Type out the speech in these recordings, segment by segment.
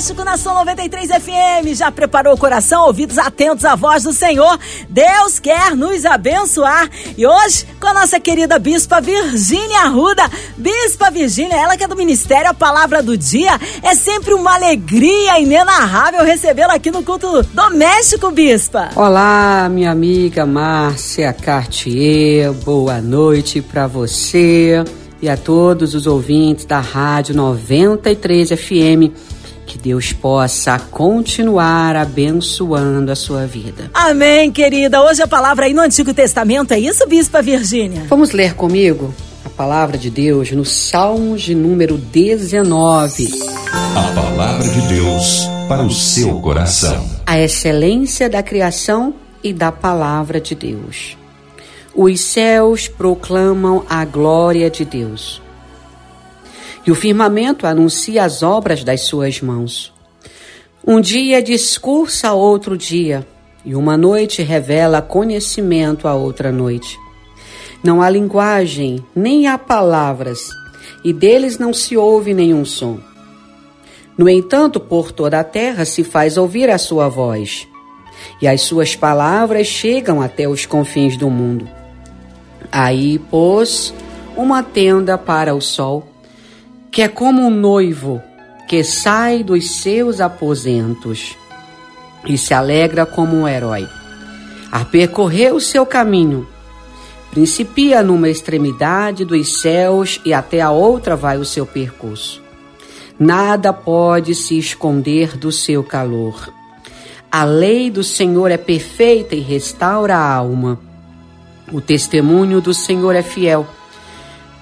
Culto doméstico na São 93 FM já preparou o coração, ouvidos atentos à voz do Senhor. Deus quer nos abençoar. E hoje, com a nossa querida Bispa Virgínia Arruda. Bispa Virgínia, ela que é do Ministério A Palavra do Dia. É sempre uma alegria inenarrável recebê-la aqui no culto doméstico, Bispa. Olá, minha amiga Márcia Cartier. Boa noite para você e a todos os ouvintes da Rádio 93 FM. Que Deus possa continuar abençoando a sua vida. Amém, querida. Hoje a palavra aí no Antigo Testamento, é isso, Bispa Virgínia? Vamos ler comigo a palavra de Deus no Salmos de número 19. A palavra de Deus para o seu coração. A excelência da criação e da palavra de Deus. Os céus proclamam a glória de Deus e o firmamento anuncia as obras das suas mãos. Um dia discursa outro dia, e uma noite revela conhecimento a outra noite. Não há linguagem, nem há palavras, e deles não se ouve nenhum som. No entanto, por toda a terra se faz ouvir a sua voz, e as suas palavras chegam até os confins do mundo. Aí pôs uma tenda para o sol que é como um noivo que sai dos seus aposentos e se alegra como um herói. A percorrer o seu caminho, principia numa extremidade dos céus e até a outra vai o seu percurso. Nada pode se esconder do seu calor. A lei do Senhor é perfeita e restaura a alma. O testemunho do Senhor é fiel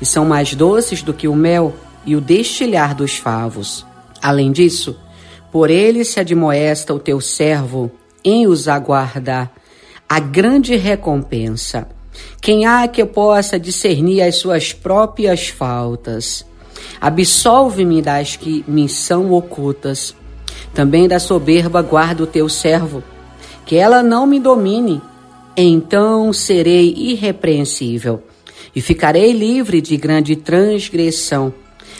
e são mais doces do que o mel e o destilhar dos favos. Além disso, por ele se admoesta o teu servo em os aguardar a grande recompensa. Quem há que eu possa discernir as suas próprias faltas? Absolve-me das que me são ocultas. Também da soberba guarda o teu servo, que ela não me domine. Então serei irrepreensível e ficarei livre de grande transgressão.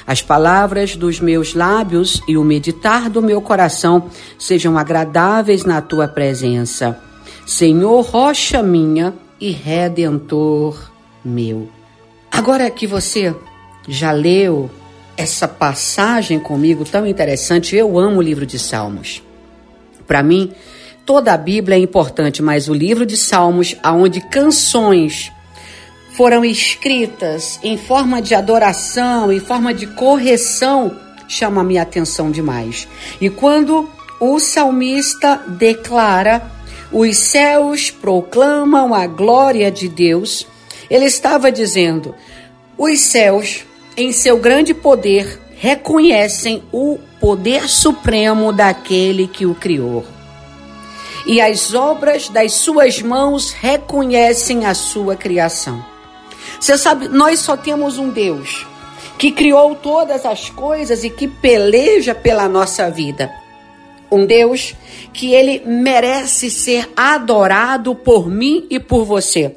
As palavras dos meus lábios e o meditar do meu coração sejam agradáveis na tua presença. Senhor, rocha minha e redentor meu. Agora que você já leu essa passagem comigo tão interessante, eu amo o livro de Salmos. Para mim, toda a Bíblia é importante, mas o livro de Salmos, aonde canções foram escritas em forma de adoração, em forma de correção, chama a minha atenção demais. E quando o salmista declara: os céus proclamam a glória de Deus, ele estava dizendo: os céus, em seu grande poder, reconhecem o poder supremo daquele que o criou. E as obras das suas mãos reconhecem a sua criação. Você sabe, nós só temos um Deus que criou todas as coisas e que peleja pela nossa vida. Um Deus que ele merece ser adorado por mim e por você.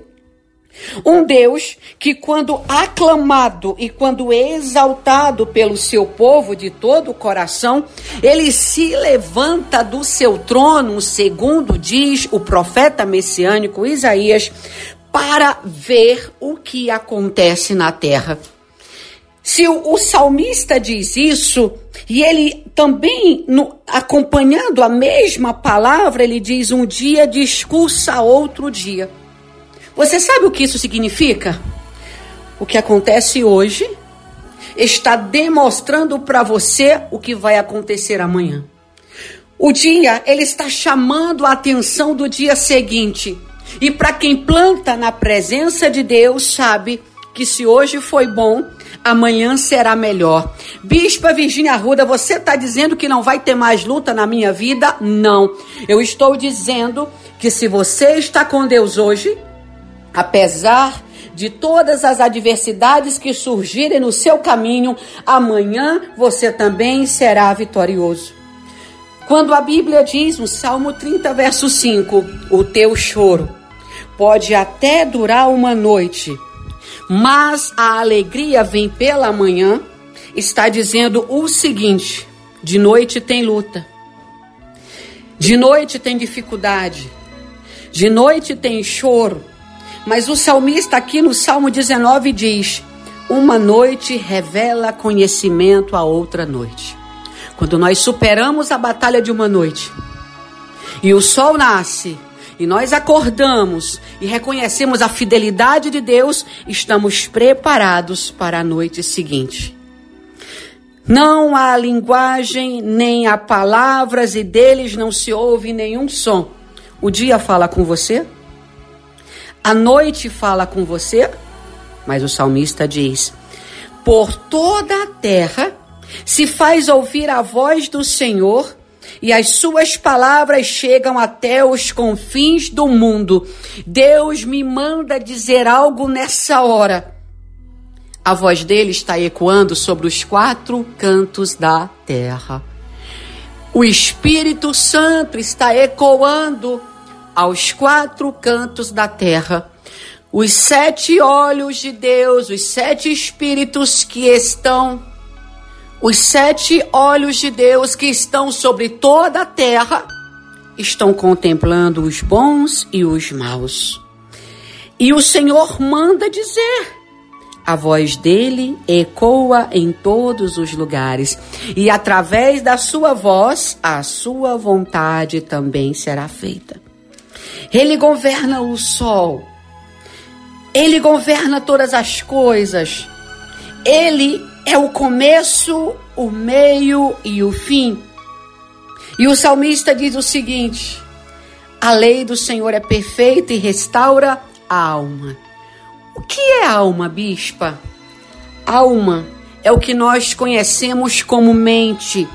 Um Deus que, quando aclamado e quando exaltado pelo seu povo de todo o coração, ele se levanta do seu trono, segundo diz o profeta messiânico Isaías, para ver o que acontece na terra. Se o, o salmista diz isso, e ele também, no, acompanhando a mesma palavra, ele diz: um dia discursa outro dia. Você sabe o que isso significa? O que acontece hoje está demonstrando para você o que vai acontecer amanhã. O dia, ele está chamando a atenção do dia seguinte. E para quem planta na presença de Deus, sabe que se hoje foi bom, amanhã será melhor. Bispa Virginia Arruda, você está dizendo que não vai ter mais luta na minha vida? Não. Eu estou dizendo que se você está com Deus hoje, apesar de todas as adversidades que surgirem no seu caminho, amanhã você também será vitorioso. Quando a Bíblia diz no Salmo 30, verso 5, o teu choro pode até durar uma noite, mas a alegria vem pela manhã, está dizendo o seguinte: de noite tem luta, de noite tem dificuldade, de noite tem choro, mas o salmista aqui no Salmo 19 diz: Uma noite revela conhecimento a outra noite. Quando nós superamos a batalha de uma noite e o sol nasce, e nós acordamos e reconhecemos a fidelidade de Deus, estamos preparados para a noite seguinte. Não há linguagem, nem há palavras, e deles não se ouve nenhum som. O dia fala com você, a noite fala com você, mas o salmista diz: Por toda a terra se faz ouvir a voz do Senhor e as suas palavras chegam até os confins do mundo. Deus me manda dizer algo nessa hora. A voz dele está ecoando sobre os quatro cantos da terra. O Espírito Santo está ecoando aos quatro cantos da terra. Os sete olhos de Deus, os sete espíritos que estão os sete olhos de Deus que estão sobre toda a terra estão contemplando os bons e os maus. E o Senhor manda dizer: a voz dele ecoa em todos os lugares, e através da sua voz, a sua vontade também será feita. Ele governa o sol, ele governa todas as coisas, ele é o começo, o meio e o fim. E o salmista diz o seguinte: a lei do Senhor é perfeita e restaura a alma. O que é alma, bispa? Alma é o que nós conhecemos como mente.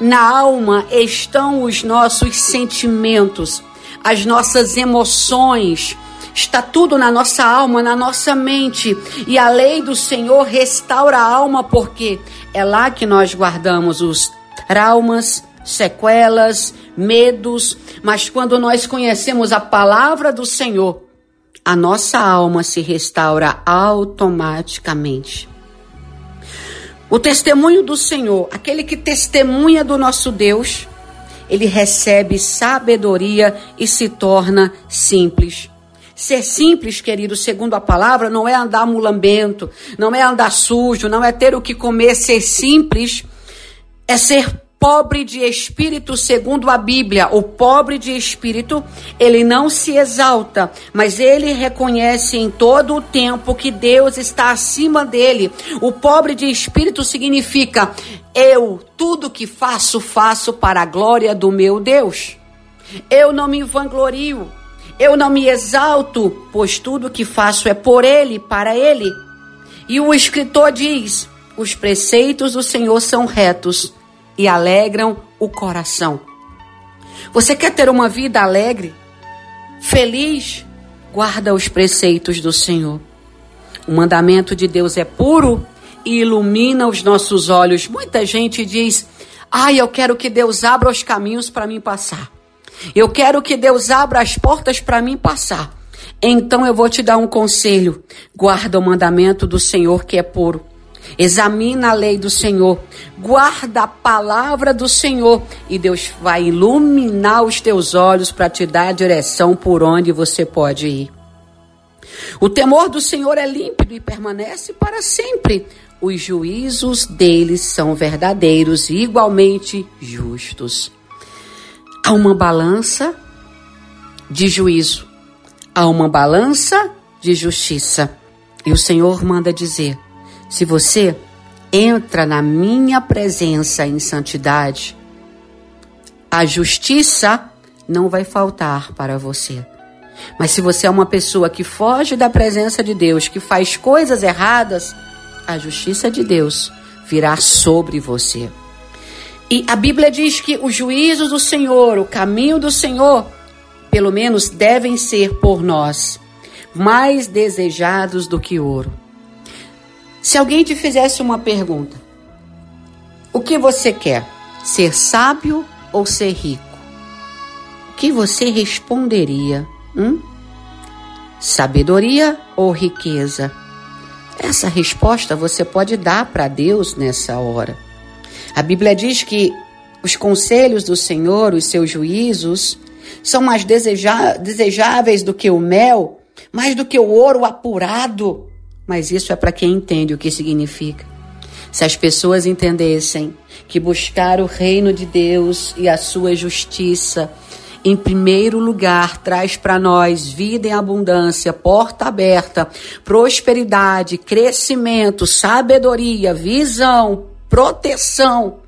Na alma estão os nossos sentimentos, as nossas emoções, Está tudo na nossa alma, na nossa mente. E a lei do Senhor restaura a alma, porque é lá que nós guardamos os traumas, sequelas, medos. Mas quando nós conhecemos a palavra do Senhor, a nossa alma se restaura automaticamente. O testemunho do Senhor, aquele que testemunha do nosso Deus, ele recebe sabedoria e se torna simples. Ser simples, querido, segundo a palavra, não é andar mulambento, não é andar sujo, não é ter o que comer. Ser simples é ser pobre de espírito, segundo a Bíblia. O pobre de espírito, ele não se exalta, mas ele reconhece em todo o tempo que Deus está acima dele. O pobre de espírito significa eu, tudo que faço, faço para a glória do meu Deus. Eu não me vanglorio. Eu não me exalto, pois tudo que faço é por Ele, para Ele. E o escritor diz: os preceitos do Senhor são retos e alegram o coração. Você quer ter uma vida alegre, feliz? Guarda os preceitos do Senhor. O mandamento de Deus é puro e ilumina os nossos olhos. Muita gente diz: Ai, eu quero que Deus abra os caminhos para mim passar. Eu quero que Deus abra as portas para mim passar. Então eu vou te dar um conselho: guarda o mandamento do Senhor que é puro. Examina a lei do Senhor, guarda a palavra do Senhor e Deus vai iluminar os teus olhos para te dar a direção por onde você pode ir. O temor do Senhor é límpido e permanece para sempre. Os juízos deles são verdadeiros e igualmente justos. Há uma balança de juízo, há uma balança de justiça. E o Senhor manda dizer: se você entra na minha presença em santidade, a justiça não vai faltar para você. Mas se você é uma pessoa que foge da presença de Deus, que faz coisas erradas, a justiça de Deus virá sobre você. E a Bíblia diz que os juízos do Senhor, o caminho do Senhor, pelo menos devem ser por nós mais desejados do que ouro. Se alguém te fizesse uma pergunta, o que você quer? Ser sábio ou ser rico? O que você responderia? Hum? Sabedoria ou riqueza? Essa resposta você pode dar para Deus nessa hora. A Bíblia diz que os conselhos do Senhor, os seus juízos, são mais desejáveis do que o mel, mais do que o ouro apurado. Mas isso é para quem entende o que significa. Se as pessoas entendessem que buscar o reino de Deus e a sua justiça, em primeiro lugar, traz para nós vida em abundância, porta aberta, prosperidade, crescimento, sabedoria, visão, proteção,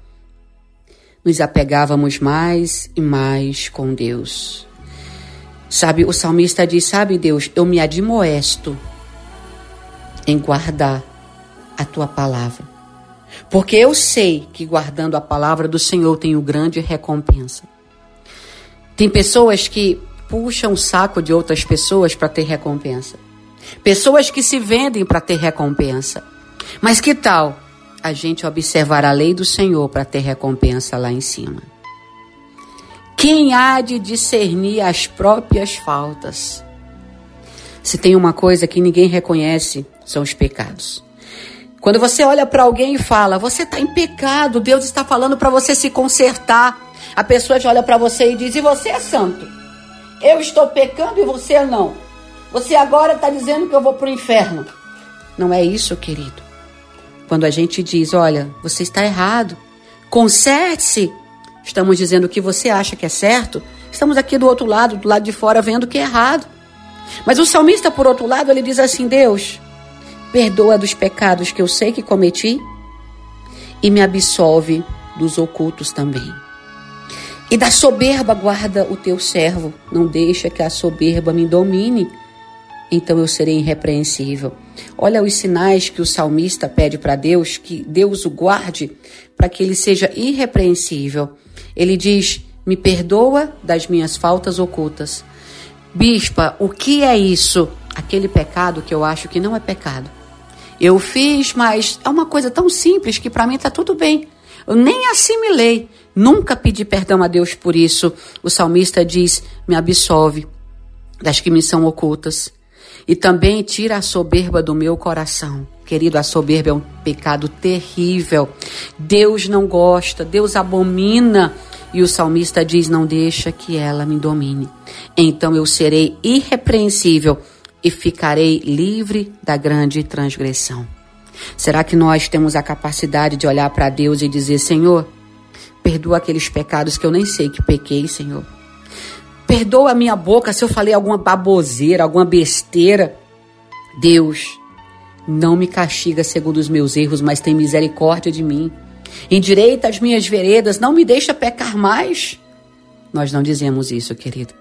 nos apegávamos mais e mais com Deus. Sabe, o salmista diz: Sabe, Deus, eu me admoesto em guardar a tua palavra. Porque eu sei que guardando a palavra do Senhor tenho grande recompensa. Tem pessoas que puxam o saco de outras pessoas para ter recompensa. Pessoas que se vendem para ter recompensa. Mas que tal a gente observar a lei do Senhor para ter recompensa lá em cima? Quem há de discernir as próprias faltas? Se tem uma coisa que ninguém reconhece, são os pecados. Quando você olha para alguém e fala, você está em pecado, Deus está falando para você se consertar. A pessoa já olha para você e diz, e você é santo? Eu estou pecando e você não. Você agora está dizendo que eu vou para o inferno. Não é isso, querido. Quando a gente diz, olha, você está errado, conserte-se, estamos dizendo o que você acha que é certo, estamos aqui do outro lado, do lado de fora, vendo que é errado. Mas o salmista, por outro lado, ele diz assim: Deus, perdoa dos pecados que eu sei que cometi e me absolve dos ocultos também. E da soberba guarda o teu servo, não deixa que a soberba me domine, então eu serei irrepreensível. Olha os sinais que o salmista pede para Deus, que Deus o guarde para que ele seja irrepreensível. Ele diz: Me perdoa das minhas faltas ocultas. Bispa, o que é isso? Aquele pecado que eu acho que não é pecado. Eu fiz, mas é uma coisa tão simples que para mim está tudo bem. Eu nem assimilei, nunca pedi perdão a Deus por isso. O salmista diz: Me absolve das que me são ocultas. E também tira a soberba do meu coração. Querido, a soberba é um pecado terrível. Deus não gosta, Deus abomina. E o salmista diz: Não deixa que ela me domine. Então eu serei irrepreensível e ficarei livre da grande transgressão. Será que nós temos a capacidade de olhar para Deus e dizer: Senhor, perdoa aqueles pecados que eu nem sei que pequei, Senhor? Perdoa a minha boca se eu falei alguma baboseira, alguma besteira. Deus, não me castiga segundo os meus erros, mas tem misericórdia de mim. Endireita as minhas veredas, não me deixa pecar mais. Nós não dizemos isso, querido.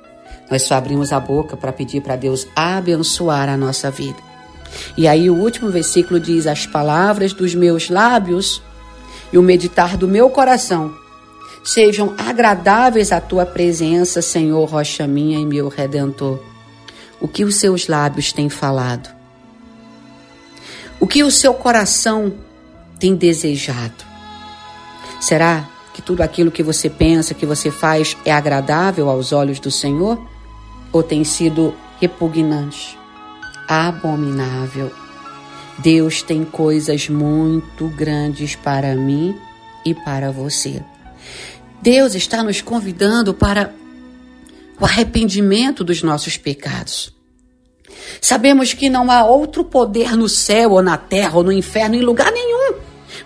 Nós só abrimos a boca para pedir para Deus abençoar a nossa vida. E aí o último versículo diz: As palavras dos meus lábios e o meditar do meu coração sejam agradáveis à tua presença, Senhor, rocha minha e meu redentor. O que os seus lábios têm falado? O que o seu coração tem desejado? Será que tudo aquilo que você pensa, que você faz é agradável aos olhos do Senhor? ou tem sido repugnante, abominável. Deus tem coisas muito grandes para mim e para você. Deus está nos convidando para o arrependimento dos nossos pecados. Sabemos que não há outro poder no céu ou na terra ou no inferno, em lugar nenhum.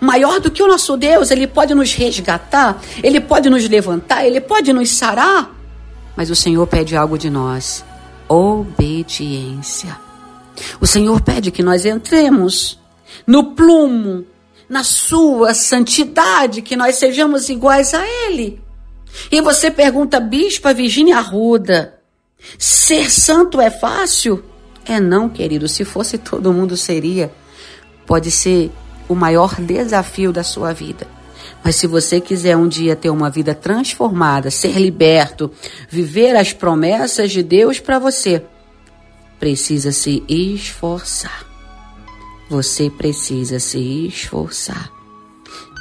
Maior do que o nosso Deus, Ele pode nos resgatar, Ele pode nos levantar, Ele pode nos sarar. Mas o Senhor pede algo de nós: obediência. O Senhor pede que nós entremos no plumo, na sua santidade, que nós sejamos iguais a Ele. E você pergunta, Bispa Virgínia Arruda, ser santo é fácil? É não, querido. Se fosse todo mundo seria. Pode ser o maior desafio da sua vida. Mas se você quiser um dia ter uma vida transformada, ser liberto, viver as promessas de Deus para você, precisa se esforçar. Você precisa se esforçar.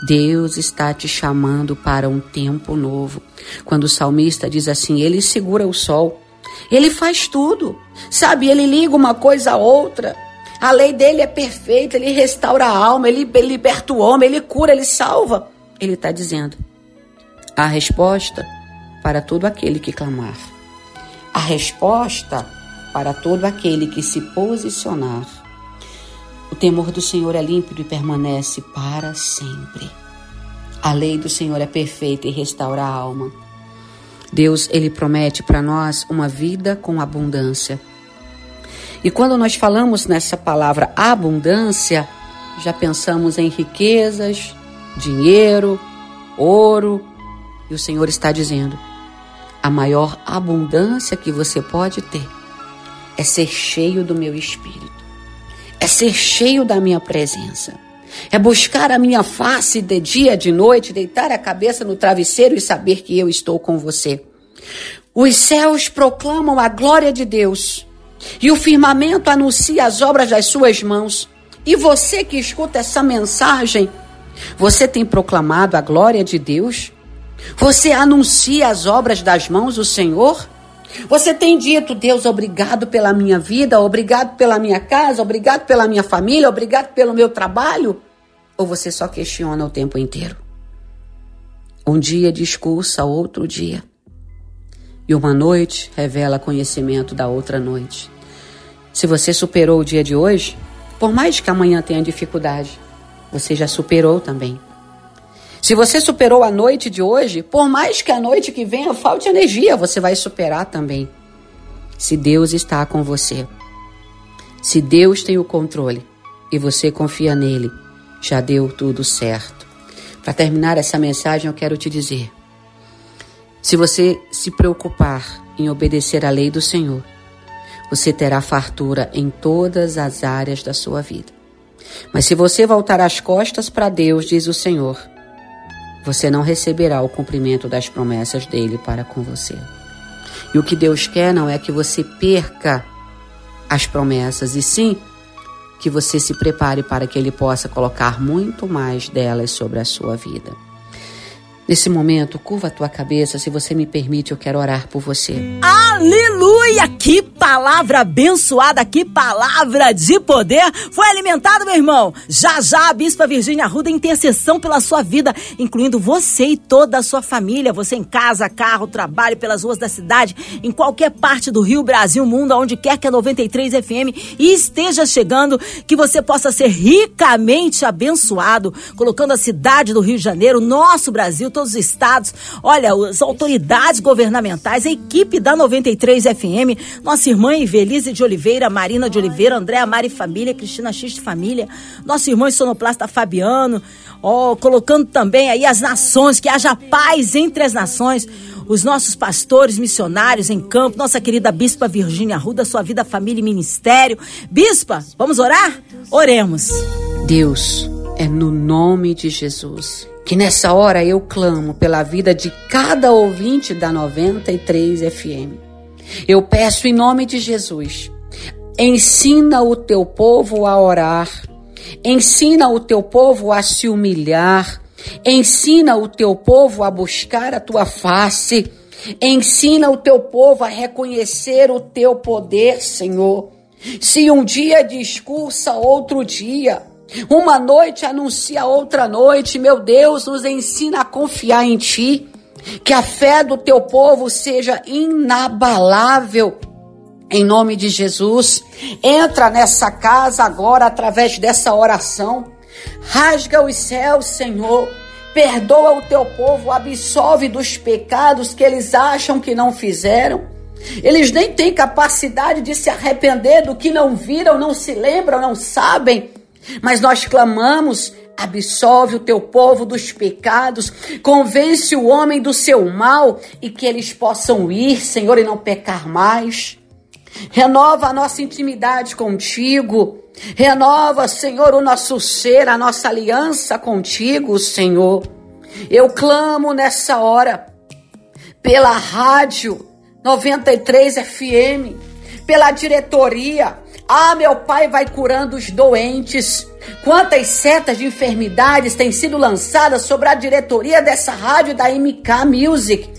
Deus está te chamando para um tempo novo. Quando o salmista diz assim, ele segura o sol, ele faz tudo, sabe? Ele liga uma coisa a outra. A lei dele é perfeita, ele restaura a alma, ele, ele liberta o homem, ele cura, ele salva. Ele está dizendo: a resposta para todo aquele que clamar, a resposta para todo aquele que se posicionar. O temor do Senhor é límpido e permanece para sempre. A lei do Senhor é perfeita e restaura a alma. Deus, ele promete para nós uma vida com abundância. E quando nós falamos nessa palavra abundância, já pensamos em riquezas, dinheiro, ouro, e o Senhor está dizendo: a maior abundância que você pode ter é ser cheio do meu espírito, é ser cheio da minha presença. É buscar a minha face de dia, de noite, deitar a cabeça no travesseiro e saber que eu estou com você. Os céus proclamam a glória de Deus e o firmamento anuncia as obras das suas mãos. E você que escuta essa mensagem, você tem proclamado a glória de Deus? Você anuncia as obras das mãos do Senhor? Você tem dito, Deus, obrigado pela minha vida, obrigado pela minha casa, obrigado pela minha família, obrigado pelo meu trabalho? Ou você só questiona o tempo inteiro? Um dia discursa outro dia. E uma noite revela conhecimento da outra noite. Se você superou o dia de hoje, por mais que amanhã tenha dificuldade, você já superou também. Se você superou a noite de hoje, por mais que a noite que venha falte energia, você vai superar também. Se Deus está com você, se Deus tem o controle e você confia nele, já deu tudo certo. Para terminar essa mensagem, eu quero te dizer: se você se preocupar em obedecer à lei do Senhor, você terá fartura em todas as áreas da sua vida. Mas se você voltar as costas para Deus, diz o Senhor, você não receberá o cumprimento das promessas dele para com você. E o que Deus quer não é que você perca as promessas, e sim que você se prepare para que ele possa colocar muito mais delas sobre a sua vida. Nesse momento, curva a tua cabeça, se você me permite, eu quero orar por você. Aleluia! Que palavra abençoada, que palavra de poder foi alimentado, meu irmão. Já já a Bispa Virgínia Arruda intercessão pela sua vida, incluindo você e toda a sua família, você em casa, carro, trabalho, pelas ruas da cidade, em qualquer parte do Rio, Brasil, mundo, aonde quer que a 93 FM esteja chegando, que você possa ser ricamente abençoado, colocando a cidade do Rio de Janeiro, nosso Brasil, todos os estados, olha, as autoridades governamentais, a equipe da 93 FM, nossa irmã Ivelise de Oliveira, Marina de Oliveira, Andréa Mari Família, Cristina X de Família, nosso irmão sonoplasta Fabiano, ó, colocando também aí as nações, que haja paz entre as nações os nossos pastores missionários em campo, nossa querida Bispa Virgínia Arruda, sua vida, família e ministério. Bispa, vamos orar? Oremos. Deus, é no nome de Jesus que nessa hora eu clamo pela vida de cada ouvinte da 93 FM. Eu peço em nome de Jesus, ensina o teu povo a orar, ensina o teu povo a se humilhar, ensina o teu povo a buscar a tua face, ensina o teu povo a reconhecer o teu poder, Senhor. Se um dia discursa outro dia, uma noite anuncia outra noite. Meu Deus, nos ensina a confiar em Ti. Que a fé do Teu povo seja inabalável. Em nome de Jesus, entra nessa casa agora através dessa oração. Rasga os céus, Senhor. Perdoa o teu povo, absolve dos pecados que eles acham que não fizeram. Eles nem têm capacidade de se arrepender do que não viram, não se lembram, não sabem. Mas nós clamamos absolve o teu povo dos pecados, convence o homem do seu mal e que eles possam ir, Senhor, e não pecar mais. Renova a nossa intimidade contigo. Renova, Senhor, o nosso ser, a nossa aliança contigo, Senhor. Eu clamo nessa hora pela rádio 93 FM, pela diretoria. Ah, meu Pai vai curando os doentes. Quantas setas de enfermidades têm sido lançadas sobre a diretoria dessa rádio da MK Music.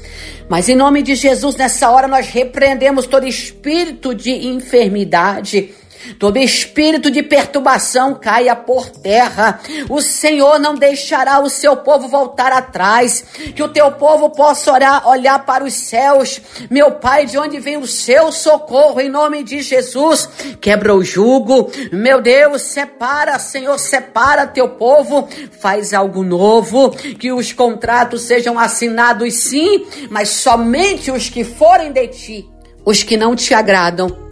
Mas em nome de Jesus, nessa hora nós repreendemos todo espírito de enfermidade Todo espírito de perturbação caia por terra. O Senhor não deixará o seu povo voltar atrás. Que o teu povo possa orar, olhar para os céus. Meu Pai, de onde vem o seu socorro, em nome de Jesus. Quebra o jugo. Meu Deus, separa, Senhor, separa teu povo. Faz algo novo. Que os contratos sejam assinados, sim, mas somente os que forem de ti. Os que não te agradam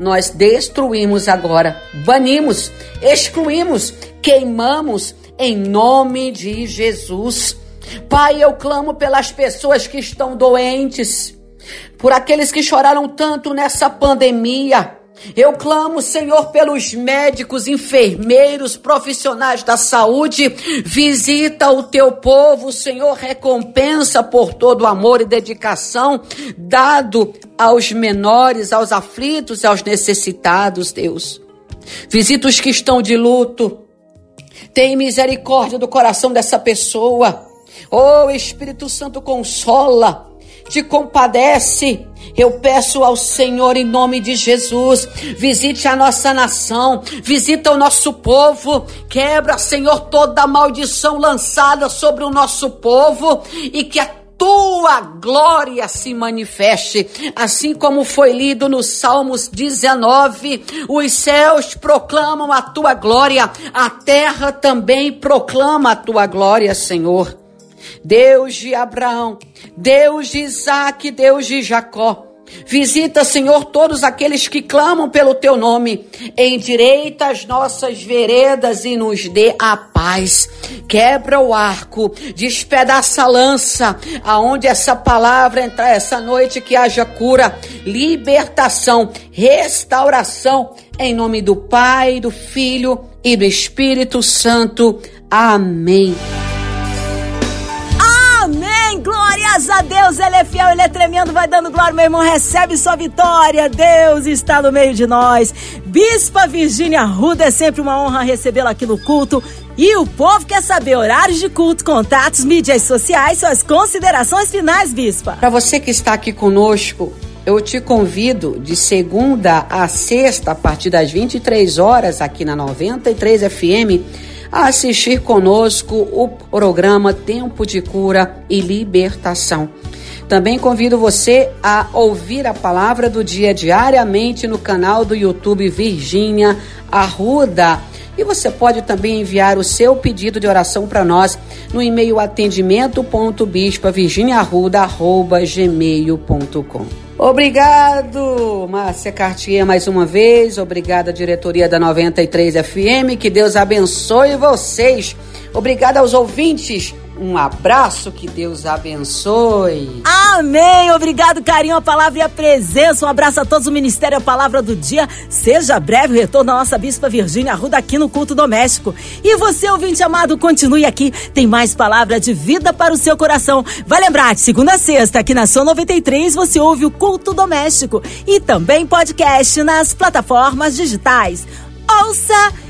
nós destruímos agora, banimos, excluímos, queimamos em nome de Jesus. Pai, eu clamo pelas pessoas que estão doentes, por aqueles que choraram tanto nessa pandemia eu clamo, Senhor, pelos médicos, enfermeiros, profissionais da saúde. Visita o teu povo, Senhor, recompensa por todo o amor e dedicação dado aos menores, aos aflitos, aos necessitados, Deus. Visita os que estão de luto. Tem misericórdia do coração dessa pessoa. Oh, Espírito Santo, consola te compadece. Eu peço ao Senhor em nome de Jesus, visite a nossa nação, visita o nosso povo, quebra, Senhor, toda a maldição lançada sobre o nosso povo e que a tua glória se manifeste, assim como foi lido no Salmos 19: os céus proclamam a tua glória, a terra também proclama a tua glória, Senhor. Deus de Abraão, Deus de Isaac, Deus de Jacó. Visita, Senhor, todos aqueles que clamam pelo teu nome. Endireita as nossas veredas e nos dê a paz. Quebra o arco, despedaça a lança, aonde essa palavra entrar essa noite, que haja cura, libertação, restauração. Em nome do Pai, do Filho e do Espírito Santo. Amém. Graças a Deus, Ele é fiel, Ele é tremendo, vai dando glória, meu irmão, recebe sua vitória. Deus está no meio de nós. Bispa Virgínia Ruda, é sempre uma honra recebê-la aqui no culto. E o povo quer saber horários de culto, contatos, mídias sociais, suas considerações finais, Bispa. Para você que está aqui conosco, eu te convido de segunda a sexta, a partir das 23 horas, aqui na 93 FM a assistir conosco o programa Tempo de Cura e Libertação. Também convido você a ouvir a palavra do dia diariamente no canal do YouTube Virgínia Arruda. E você pode também enviar o seu pedido de oração para nós no e-mail atendimento.bispavirginiarruda.gmail.com Obrigado, Márcia Cartier, mais uma vez. Obrigada, diretoria da 93 FM. Que Deus abençoe vocês. Obrigada aos ouvintes um abraço, que Deus abençoe. Amém. Obrigado, carinho, a palavra e a presença. Um abraço a todos o Ministério a Palavra do Dia. Seja breve o retorno da nossa Bispa Virgínia Arruda aqui no Culto Doméstico. E você, ouvinte amado, continue aqui. Tem mais palavra de vida para o seu coração. Vai lembrar, de segunda a sexta, aqui na São 93, você ouve o Culto Doméstico. E também podcast nas plataformas digitais. Ouça